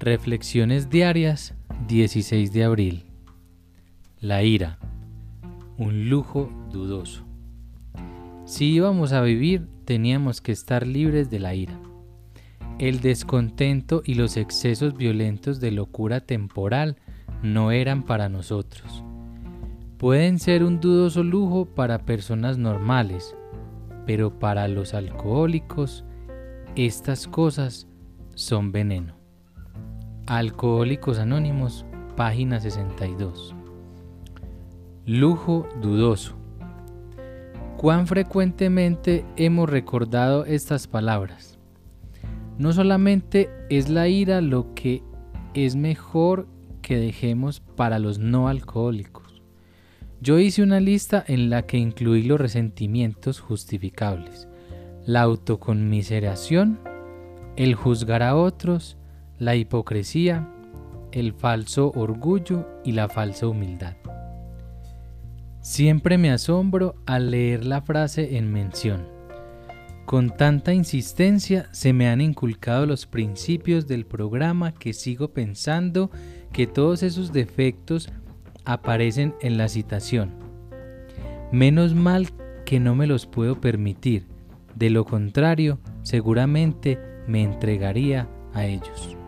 Reflexiones diarias 16 de abril. La ira. Un lujo dudoso. Si íbamos a vivir, teníamos que estar libres de la ira. El descontento y los excesos violentos de locura temporal no eran para nosotros. Pueden ser un dudoso lujo para personas normales, pero para los alcohólicos estas cosas son veneno. Alcohólicos Anónimos, página 62. Lujo dudoso. ¿Cuán frecuentemente hemos recordado estas palabras? No solamente es la ira lo que es mejor que dejemos para los no alcohólicos. Yo hice una lista en la que incluí los resentimientos justificables, la autoconmiseración, el juzgar a otros, la hipocresía, el falso orgullo y la falsa humildad. Siempre me asombro al leer la frase en mención. Con tanta insistencia se me han inculcado los principios del programa que sigo pensando que todos esos defectos aparecen en la citación. Menos mal que no me los puedo permitir, de lo contrario seguramente me entregaría a ellos.